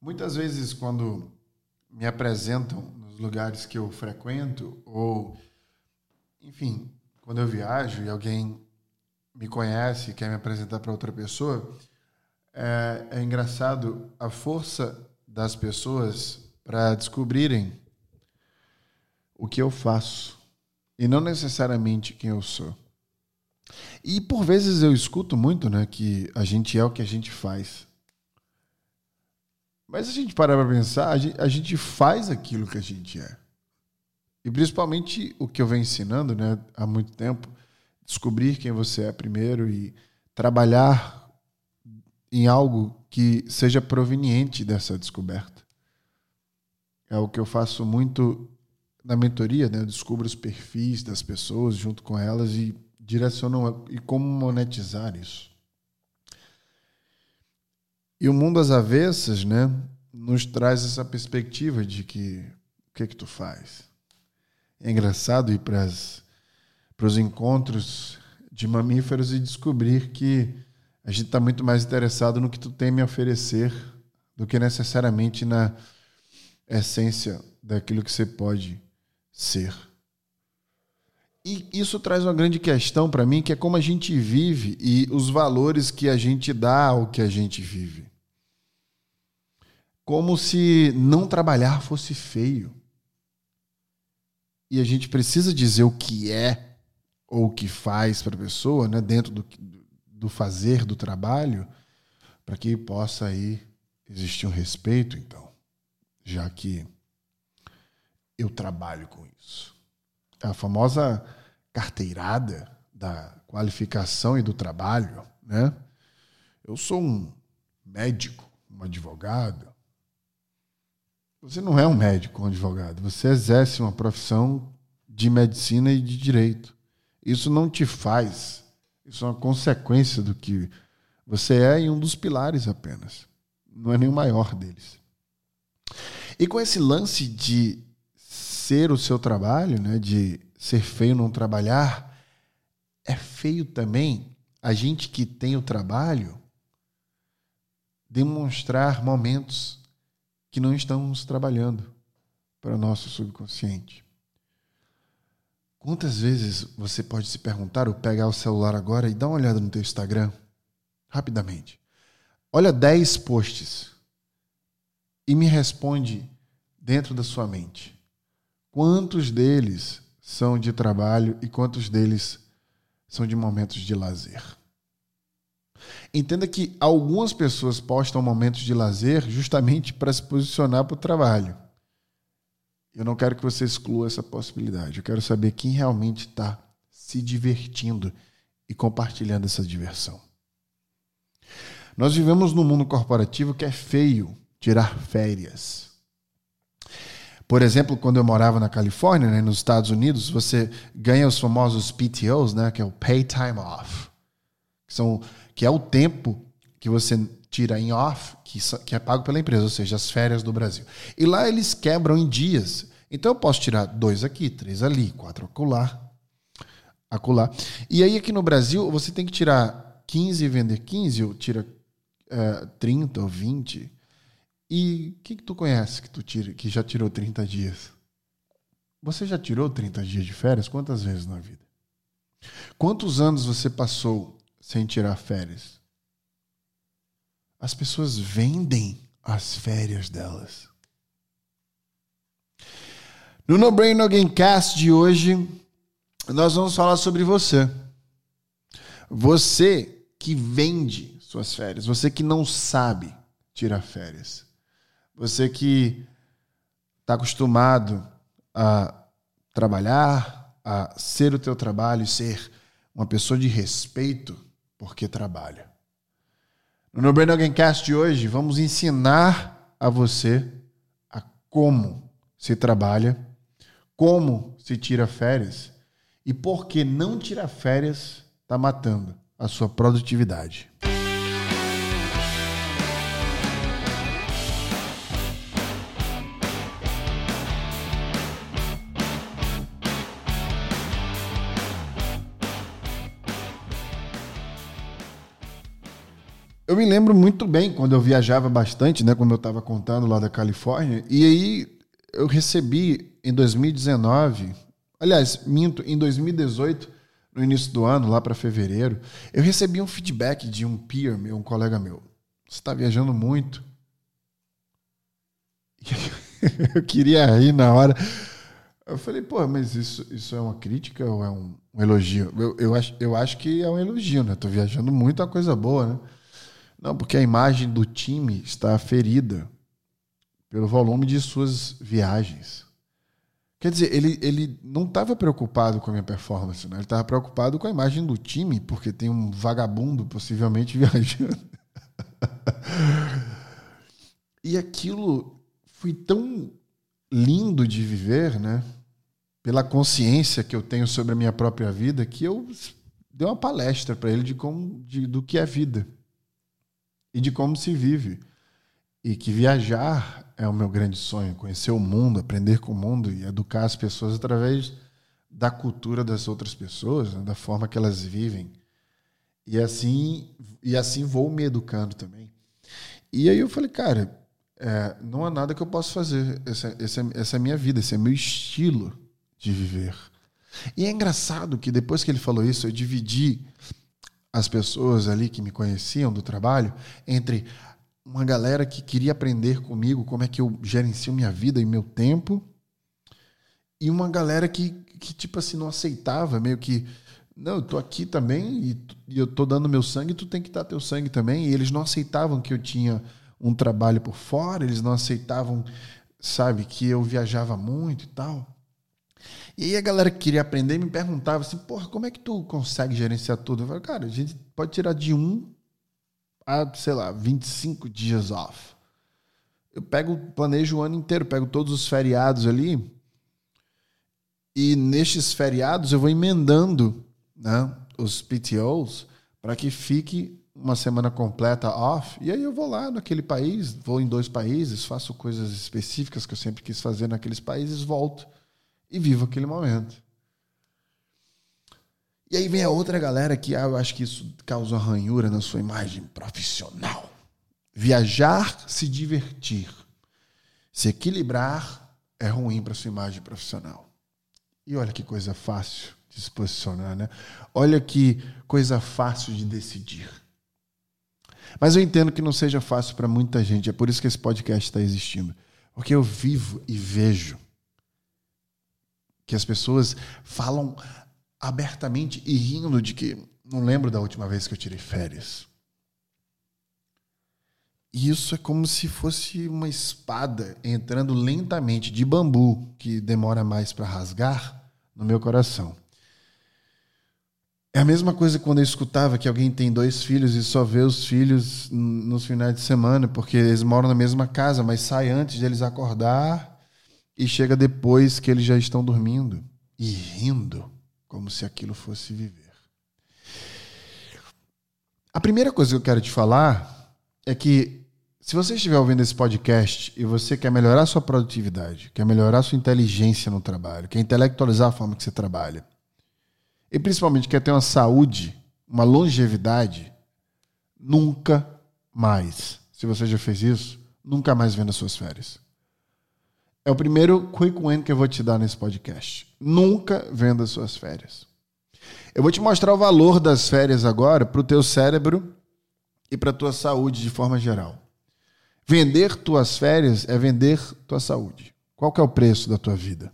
Muitas vezes, quando me apresentam nos lugares que eu frequento, ou, enfim, quando eu viajo e alguém me conhece e quer me apresentar para outra pessoa, é, é engraçado a força das pessoas para descobrirem o que eu faço e não necessariamente quem eu sou. E por vezes eu escuto muito, né, que a gente é o que a gente faz. Mas se a gente parar para pensar, a gente faz aquilo que a gente é. E principalmente o que eu venho ensinando, né, há muito tempo, descobrir quem você é primeiro e trabalhar em algo que seja proveniente dessa descoberta. É o que eu faço muito na mentoria, né? Eu descubro os perfis das pessoas junto com elas e direciono e como monetizar isso. E o mundo às avessas, né, nos traz essa perspectiva de que o que é que tu faz? É engraçado ir para os encontros de mamíferos e descobrir que a gente está muito mais interessado no que tu tem a me oferecer do que necessariamente na essência daquilo que você pode ser. E isso traz uma grande questão para mim, que é como a gente vive e os valores que a gente dá ao que a gente vive. Como se não trabalhar fosse feio. E a gente precisa dizer o que é ou o que faz para a pessoa, né, dentro do, do fazer do trabalho, para que possa aí existir um respeito, então, já que eu trabalho com isso. É a famosa carteirada da qualificação e do trabalho, né? Eu sou um médico, um advogado. Você não é um médico, um advogado. Você exerce uma profissão de medicina e de direito. Isso não te faz isso é uma consequência do que você é e um dos pilares apenas. Não é nem o maior deles. E com esse lance de ser o seu trabalho, né, de ser feio não trabalhar, é feio também a gente que tem o trabalho demonstrar momentos que não estamos trabalhando para o nosso subconsciente. Quantas vezes você pode se perguntar ou pegar o celular agora e dar uma olhada no teu Instagram rapidamente? Olha 10 posts e me responde dentro da sua mente. Quantos deles são de trabalho e quantos deles são de momentos de lazer? Entenda que algumas pessoas postam momentos de lazer justamente para se posicionar para o trabalho. Eu não quero que você exclua essa possibilidade. Eu quero saber quem realmente está se divertindo e compartilhando essa diversão. Nós vivemos num mundo corporativo que é feio tirar férias. Por exemplo, quando eu morava na Califórnia, né, nos Estados Unidos, você ganha os famosos PTOs, né, que é o Pay Time Off, que, são, que é o tempo que você tira em off, que, que é pago pela empresa, ou seja, as férias do Brasil. E lá eles quebram em dias. Então eu posso tirar dois aqui, três ali, quatro acolá, acolá. E aí aqui no Brasil você tem que tirar 15 e vender 15, ou tira é, 30 ou 20. E o que, tu conhece que tu tira, que já tirou 30 dias? Você já tirou 30 dias de férias quantas vezes na vida? Quantos anos você passou sem tirar férias? As pessoas vendem as férias delas. No No Brain No Gamecast de hoje, nós vamos falar sobre você. Você que vende suas férias, você que não sabe tirar férias, você que está acostumado a trabalhar, a ser o teu trabalho e ser uma pessoa de respeito porque trabalha. No No Brain Cast de hoje, vamos ensinar a você a como se trabalha, como se tira férias e por que não tirar férias está matando a sua produtividade. Eu me lembro muito bem quando eu viajava bastante, né? Como eu estava contando lá da Califórnia. E aí eu recebi em 2019, aliás, minto, em 2018, no início do ano, lá para fevereiro, eu recebi um feedback de um peer meu, um colega meu. Você está viajando muito. eu queria rir na hora. Eu falei, pô, mas isso, isso é uma crítica ou é um, um elogio? Eu, eu, acho, eu acho que é um elogio, né? Tô viajando muito, é uma coisa boa, né? Não, porque a imagem do time está ferida pelo volume de suas viagens. Quer dizer, ele, ele não estava preocupado com a minha performance, né? ele estava preocupado com a imagem do time, porque tem um vagabundo possivelmente viajando. e aquilo foi tão lindo de viver, né? Pela consciência que eu tenho sobre a minha própria vida, que eu dei uma palestra para ele de como de, do que é vida e de como se vive. E que viajar é o meu grande sonho, conhecer o mundo, aprender com o mundo e educar as pessoas através da cultura das outras pessoas, né? da forma que elas vivem. E assim, e assim vou me educando também. E aí eu falei, cara, é, não há nada que eu possa fazer. Essa, essa, essa é a minha vida, esse é meu estilo de viver. E é engraçado que depois que ele falou isso, eu dividi as pessoas ali que me conheciam do trabalho entre uma galera que queria aprender comigo como é que eu gerencio minha vida e meu tempo e uma galera que, que tipo assim, não aceitava, meio que não, eu tô aqui também e, e eu tô dando meu sangue, tu tem que dar teu sangue também. E eles não aceitavam que eu tinha um trabalho por fora, eles não aceitavam, sabe, que eu viajava muito e tal. E aí a galera que queria aprender me perguntava assim, porra, como é que tu consegue gerenciar tudo? Eu falei, cara, a gente pode tirar de um a, sei lá, 25 dias off. Eu pego, planejo o ano inteiro, pego todos os feriados ali e nestes feriados eu vou emendando né, os PTOs para que fique uma semana completa off, e aí eu vou lá naquele país, vou em dois países, faço coisas específicas que eu sempre quis fazer naqueles países, volto e vivo aquele momento. E aí vem a outra galera que ah, eu acho que isso causa ranhura na sua imagem profissional. Viajar, se divertir, se equilibrar é ruim para sua imagem profissional. E olha que coisa fácil de se posicionar, né? Olha que coisa fácil de decidir. Mas eu entendo que não seja fácil para muita gente, é por isso que esse podcast está existindo. Porque eu vivo e vejo que as pessoas falam abertamente e rindo de que não lembro da última vez que eu tirei férias. E isso é como se fosse uma espada entrando lentamente de bambu, que demora mais para rasgar, no meu coração. É a mesma coisa quando eu escutava que alguém tem dois filhos e só vê os filhos nos finais de semana, porque eles moram na mesma casa, mas sai antes de eles acordar e chega depois que eles já estão dormindo e rindo, como se aquilo fosse viver. A primeira coisa que eu quero te falar é que se você estiver ouvindo esse podcast e você quer melhorar sua produtividade, quer melhorar sua inteligência no trabalho, quer intelectualizar a forma que você trabalha, e principalmente quer ter uma saúde, uma longevidade, nunca mais, se você já fez isso, nunca mais venda suas férias. É o primeiro quick win que eu vou te dar nesse podcast. Nunca venda suas férias. Eu vou te mostrar o valor das férias agora para o teu cérebro e para a tua saúde de forma geral. Vender tuas férias é vender tua saúde. Qual que é o preço da tua vida?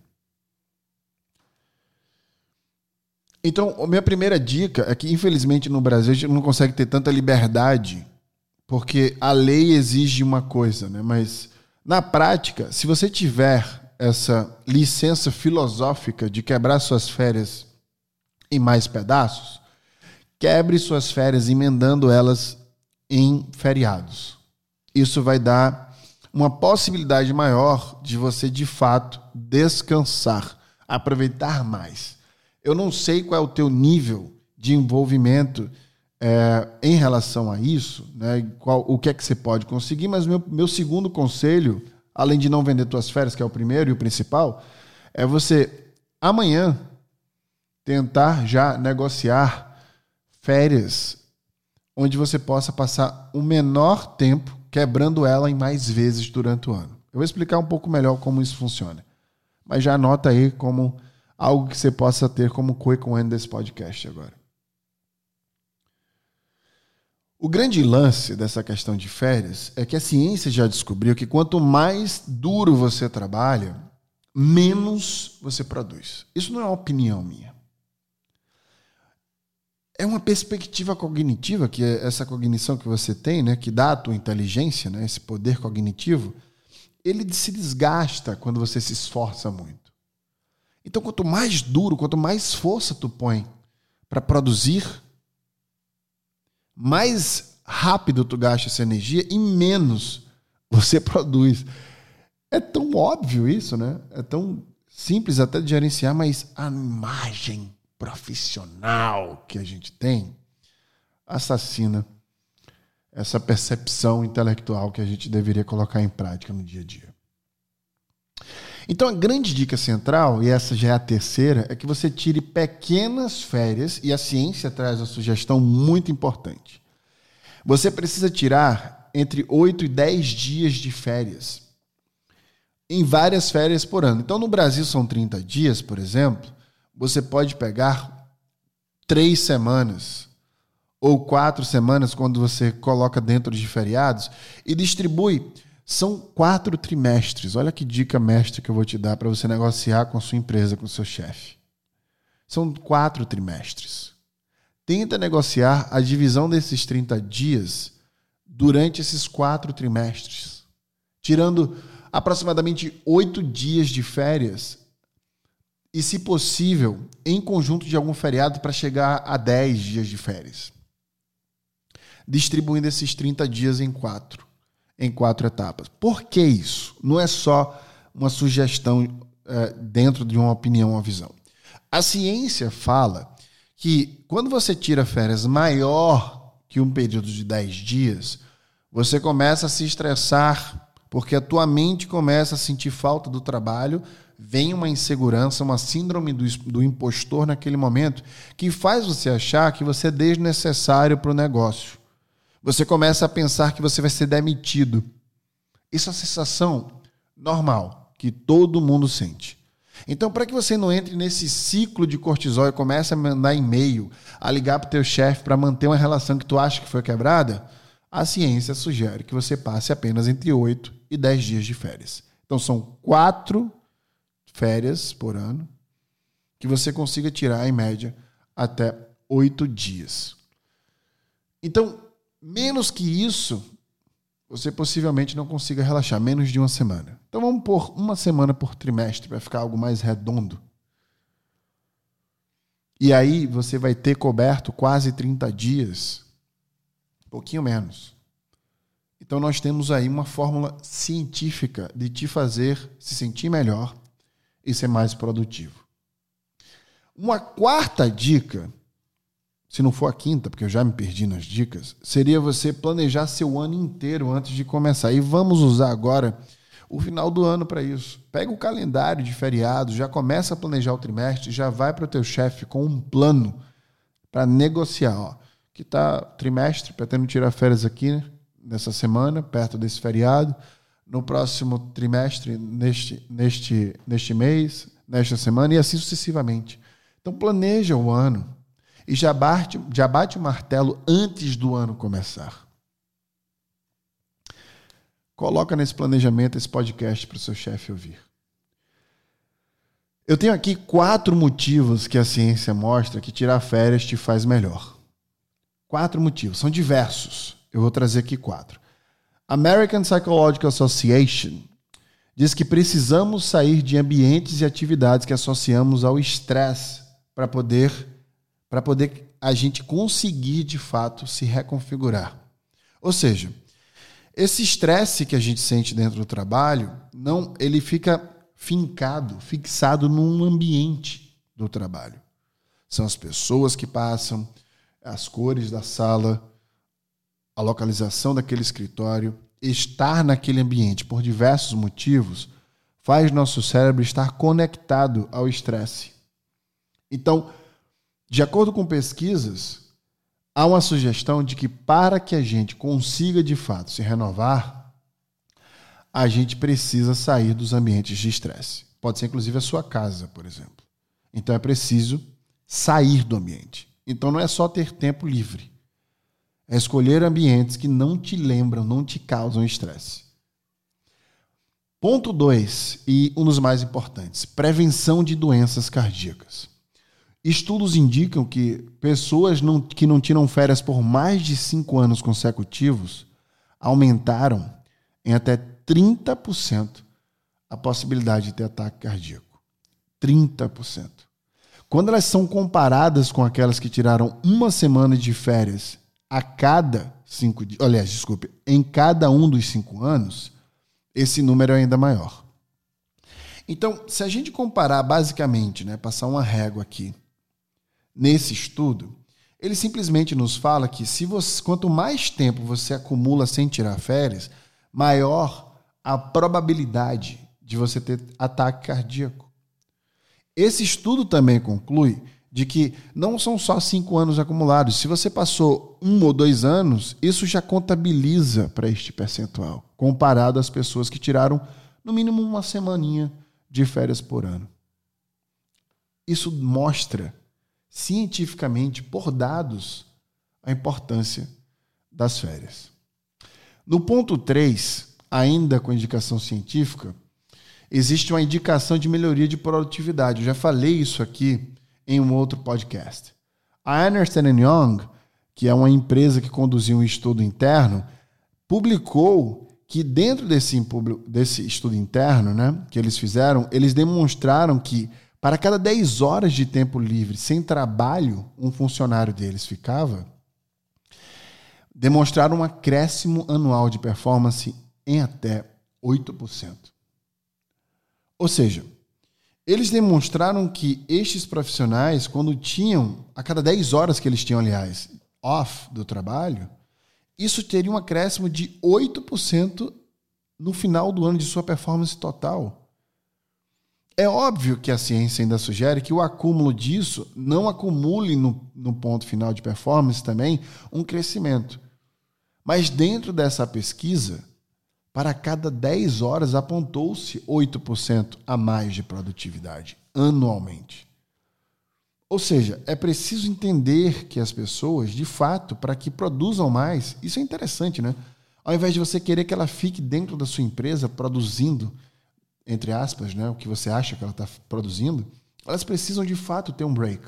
Então, a minha primeira dica é que, infelizmente, no Brasil a gente não consegue ter tanta liberdade, porque a lei exige uma coisa, né? Mas, na prática, se você tiver essa licença filosófica de quebrar suas férias em mais pedaços, quebre suas férias emendando elas em feriados. Isso vai dar uma possibilidade maior de você, de fato, descansar, aproveitar mais. Eu não sei qual é o teu nível de envolvimento é, em relação a isso, né? Qual, o que é que você pode conseguir, mas meu, meu segundo conselho, além de não vender tuas férias, que é o primeiro e o principal, é você amanhã tentar já negociar férias onde você possa passar o menor tempo quebrando ela em mais vezes durante o ano. Eu vou explicar um pouco melhor como isso funciona. Mas já anota aí como algo que você possa ter como quick win desse podcast agora. O grande lance dessa questão de férias é que a ciência já descobriu que quanto mais duro você trabalha, menos você produz. Isso não é uma opinião minha. É uma perspectiva cognitiva, que é essa cognição que você tem, né, que dá a tua inteligência, né, esse poder cognitivo, ele se desgasta quando você se esforça muito. Então, quanto mais duro, quanto mais força tu põe para produzir, mais rápido tu gasta essa energia e menos você produz. É tão óbvio isso, né? É tão simples até de gerenciar, mas a imagem profissional que a gente tem assassina essa percepção intelectual que a gente deveria colocar em prática no dia a dia. Então, a grande dica central, e essa já é a terceira, é que você tire pequenas férias, e a ciência traz uma sugestão muito importante. Você precisa tirar entre 8 e 10 dias de férias em várias férias por ano. Então, no Brasil são 30 dias, por exemplo, você pode pegar três semanas ou quatro semanas quando você coloca dentro de feriados e distribui. São quatro trimestres. Olha que dica mestre que eu vou te dar para você negociar com a sua empresa, com o seu chefe. São quatro trimestres. Tenta negociar a divisão desses 30 dias durante esses quatro trimestres, tirando aproximadamente oito dias de férias e, se possível, em conjunto de algum feriado para chegar a 10 dias de férias. Distribuindo esses 30 dias em quatro, em quatro etapas. Por que isso? Não é só uma sugestão é, dentro de uma opinião ou visão. A ciência fala que quando você tira férias maior que um período de 10 dias, você começa a se estressar porque a tua mente começa a sentir falta do trabalho, vem uma insegurança, uma síndrome do, do impostor naquele momento, que faz você achar que você é desnecessário para o negócio. Você começa a pensar que você vai ser demitido. Isso é uma sensação normal, que todo mundo sente. Então, para que você não entre nesse ciclo de cortisol e comece a mandar e-mail, a ligar para o teu chefe para manter uma relação que tu acha que foi quebrada, a ciência sugere que você passe apenas entre 8 e 10 dias de férias. Então são quatro férias por ano que você consiga tirar, em média, até oito dias. Então, menos que isso, você possivelmente não consiga relaxar, menos de uma semana. Então vamos por uma semana por trimestre para ficar algo mais redondo. E aí você vai ter coberto quase 30 dias, um pouquinho menos. Então nós temos aí uma fórmula científica de te fazer se sentir melhor e ser mais produtivo. Uma quarta dica, se não for a quinta, porque eu já me perdi nas dicas, seria você planejar seu ano inteiro antes de começar. E vamos usar agora o final do ano para isso. Pega o calendário de feriados, já começa a planejar o trimestre, já vai para o teu chefe com um plano para negociar. Ó, que tá trimestre, pretendo tirar férias aqui, né? nessa semana, perto desse feriado, no próximo trimestre, neste, neste, neste mês, nesta semana e assim sucessivamente. Então planeja o ano e já bate, já bate o martelo antes do ano começar. Coloca nesse planejamento esse podcast para o seu chefe ouvir. Eu tenho aqui quatro motivos que a ciência mostra que tirar férias te faz melhor. Quatro motivos, são diversos. Eu vou trazer aqui quatro. American Psychological Association diz que precisamos sair de ambientes e atividades que associamos ao estresse para poder para poder a gente conseguir de fato se reconfigurar. Ou seja, esse estresse que a gente sente dentro do trabalho, não, ele fica fincado, fixado num ambiente do trabalho. São as pessoas que passam, as cores da sala, a localização daquele escritório, estar naquele ambiente por diversos motivos, faz nosso cérebro estar conectado ao estresse. Então, de acordo com pesquisas, há uma sugestão de que para que a gente consiga de fato se renovar, a gente precisa sair dos ambientes de estresse. Pode ser inclusive a sua casa, por exemplo. Então é preciso sair do ambiente. Então não é só ter tempo livre. É escolher ambientes que não te lembram, não te causam estresse. Ponto 2, e um dos mais importantes: prevenção de doenças cardíacas. Estudos indicam que pessoas não, que não tiram férias por mais de cinco anos consecutivos aumentaram em até 30% a possibilidade de ter ataque cardíaco. 30%. Quando elas são comparadas com aquelas que tiraram uma semana de férias a cada cinco dias, aliás, desculpe, em cada um dos cinco anos, esse número é ainda maior. Então, se a gente comparar basicamente, né, passar uma régua aqui, nesse estudo, ele simplesmente nos fala que se você, quanto mais tempo você acumula sem tirar férias, maior a probabilidade de você ter ataque cardíaco. Esse estudo também conclui de que não são só cinco anos acumulados. Se você passou um ou dois anos, isso já contabiliza para este percentual, comparado às pessoas que tiraram no mínimo uma semaninha de férias por ano. Isso mostra cientificamente, por dados, a importância das férias. No ponto 3, ainda com indicação científica, existe uma indicação de melhoria de produtividade. Eu já falei isso aqui em um outro podcast. A Ernst Young, que é uma empresa que conduziu um estudo interno, publicou que dentro desse, desse estudo interno né, que eles fizeram, eles demonstraram que para cada 10 horas de tempo livre sem trabalho, um funcionário deles ficava, demonstraram um acréscimo anual de performance em até 8%. Ou seja, eles demonstraram que estes profissionais, quando tinham, a cada 10 horas que eles tinham, aliás, off do trabalho, isso teria um acréscimo de 8% no final do ano de sua performance total. É óbvio que a ciência ainda sugere que o acúmulo disso não acumule no, no ponto final de performance também um crescimento. Mas dentro dessa pesquisa, para cada 10 horas apontou-se 8% a mais de produtividade anualmente. Ou seja, é preciso entender que as pessoas, de fato, para que produzam mais, isso é interessante, né? Ao invés de você querer que ela fique dentro da sua empresa produzindo entre aspas, né, o que você acha que ela está produzindo, elas precisam de fato ter um break.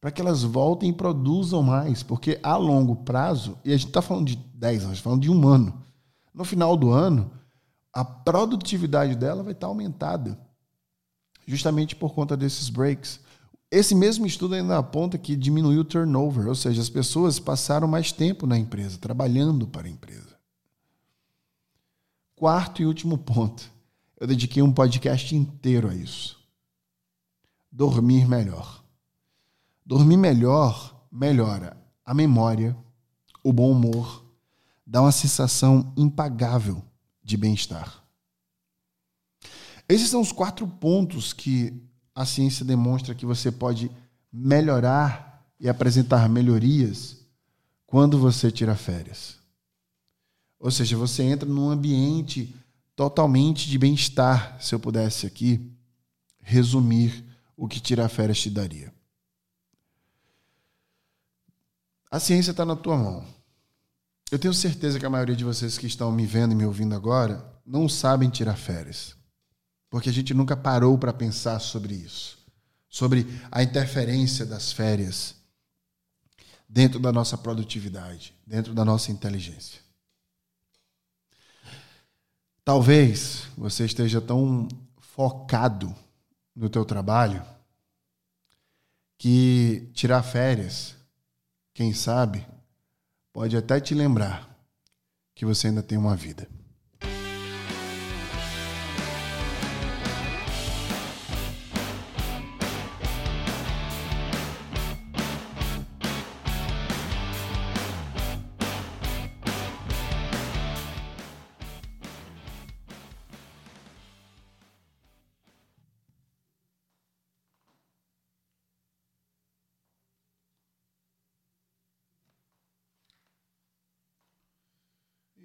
Para que elas voltem e produzam mais. Porque a longo prazo, e a gente está falando de 10 anos, falando de um ano. No final do ano, a produtividade dela vai estar tá aumentada. Justamente por conta desses breaks. Esse mesmo estudo ainda aponta que diminuiu o turnover, ou seja, as pessoas passaram mais tempo na empresa, trabalhando para a empresa. Quarto e último ponto eu dediquei um podcast inteiro a isso. Dormir melhor. Dormir melhor melhora a memória, o bom humor, dá uma sensação impagável de bem-estar. Esses são os quatro pontos que a ciência demonstra que você pode melhorar e apresentar melhorias quando você tira férias. Ou seja, você entra num ambiente totalmente de bem-estar, se eu pudesse aqui resumir o que tirar férias te daria. A ciência está na tua mão. Eu tenho certeza que a maioria de vocês que estão me vendo e me ouvindo agora não sabem tirar férias. Porque a gente nunca parou para pensar sobre isso. Sobre a interferência das férias dentro da nossa produtividade, dentro da nossa inteligência. Talvez você esteja tão focado no teu trabalho que tirar férias, quem sabe, pode até te lembrar que você ainda tem uma vida.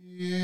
E